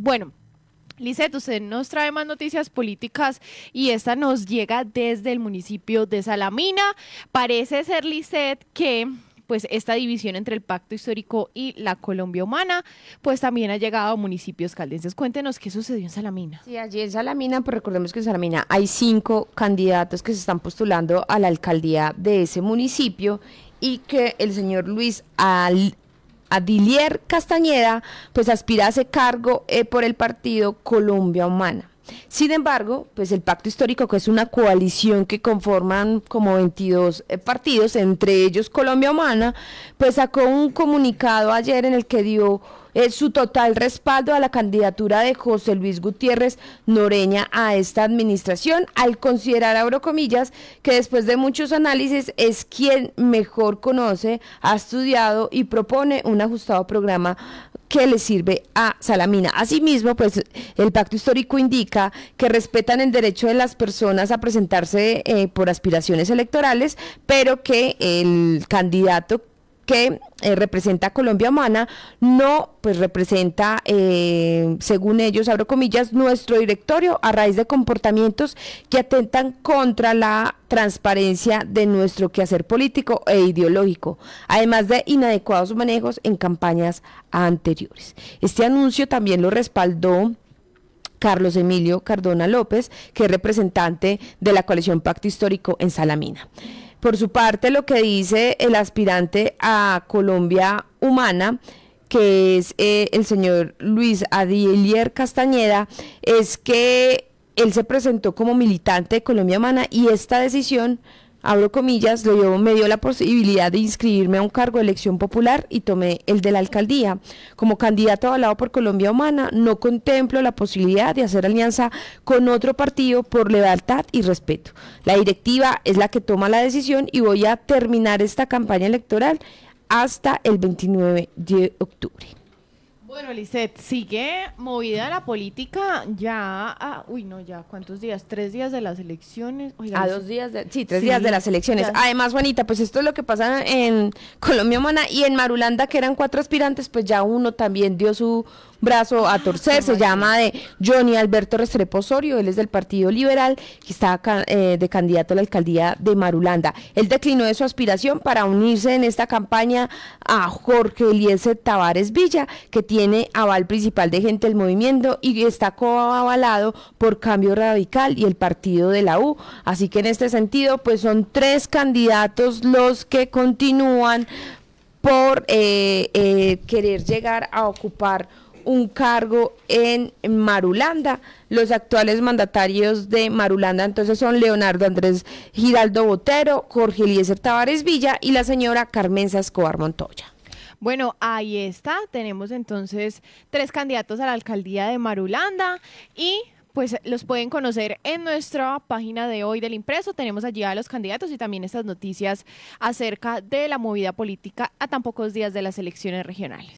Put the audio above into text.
Bueno, Lisette, usted nos trae más noticias políticas y esta nos llega desde el municipio de Salamina. Parece ser, Lisette, que pues esta división entre el pacto histórico y la Colombia humana, pues también ha llegado a municipios caldenses. Cuéntenos qué sucedió en Salamina. Sí, allí en Salamina, pues recordemos que en Salamina hay cinco candidatos que se están postulando a la alcaldía de ese municipio y que el señor Luis Adilier Castañeda pues aspira a ese cargo eh, por el partido Colombia Humana. Sin embargo, pues el pacto histórico, que es una coalición que conforman como 22 eh, partidos, entre ellos Colombia Humana, pues sacó un comunicado ayer en el que dio eh, su total respaldo a la candidatura de José Luis Gutiérrez Noreña a esta administración, al considerar, abro comillas, que después de muchos análisis es quien mejor conoce, ha estudiado y propone un ajustado programa que le sirve a Salamina. Asimismo, pues el pacto histórico indica que respetan el derecho de las personas a presentarse eh, por aspiraciones electorales, pero que el candidato que eh, representa a Colombia Humana, no pues representa, eh, según ellos, abro comillas, nuestro directorio a raíz de comportamientos que atentan contra la transparencia de nuestro quehacer político e ideológico, además de inadecuados manejos en campañas anteriores. Este anuncio también lo respaldó Carlos Emilio Cardona López, que es representante de la coalición Pacto Histórico en Salamina. Por su parte, lo que dice el aspirante a Colombia Humana, que es eh, el señor Luis Adilier Castañeda, es que él se presentó como militante de Colombia Humana y esta decisión abro comillas, dio, me dio la posibilidad de inscribirme a un cargo de elección popular y tomé el de la alcaldía. Como candidato avalado por Colombia Humana, no contemplo la posibilidad de hacer alianza con otro partido por lealtad y respeto. La directiva es la que toma la decisión y voy a terminar esta campaña electoral hasta el 29 de octubre. Bueno, Lisette, sigue movida la política ya, a, uy, no, ya, ¿cuántos días? ¿Tres días de las elecciones? a dos días, de, sí, tres días de las elecciones. Además, Juanita, pues esto es lo que pasa en Colombia Humana y en Marulanda, que eran cuatro aspirantes, pues ya uno también dio su brazo a torcer, se llama de Johnny Alberto Restrepo Osorio, él es del Partido Liberal, que está eh, de candidato a la alcaldía de Marulanda. Él declinó de su aspiración para unirse en esta campaña a Jorge Eliezer Tavares Villa, que tiene aval principal de gente del movimiento y está coavalado por Cambio Radical y el partido de la U. Así que en este sentido, pues son tres candidatos los que continúan por eh, eh, querer llegar a ocupar un cargo en Marulanda. Los actuales mandatarios de Marulanda entonces son Leonardo Andrés Giraldo Botero, Jorge Eliezer Tavares Villa y la señora Carmenza Escobar Montoya. Bueno, ahí está. Tenemos entonces tres candidatos a la alcaldía de Marulanda y pues los pueden conocer en nuestra página de hoy del impreso. Tenemos allí a los candidatos y también estas noticias acerca de la movida política a tan pocos días de las elecciones regionales.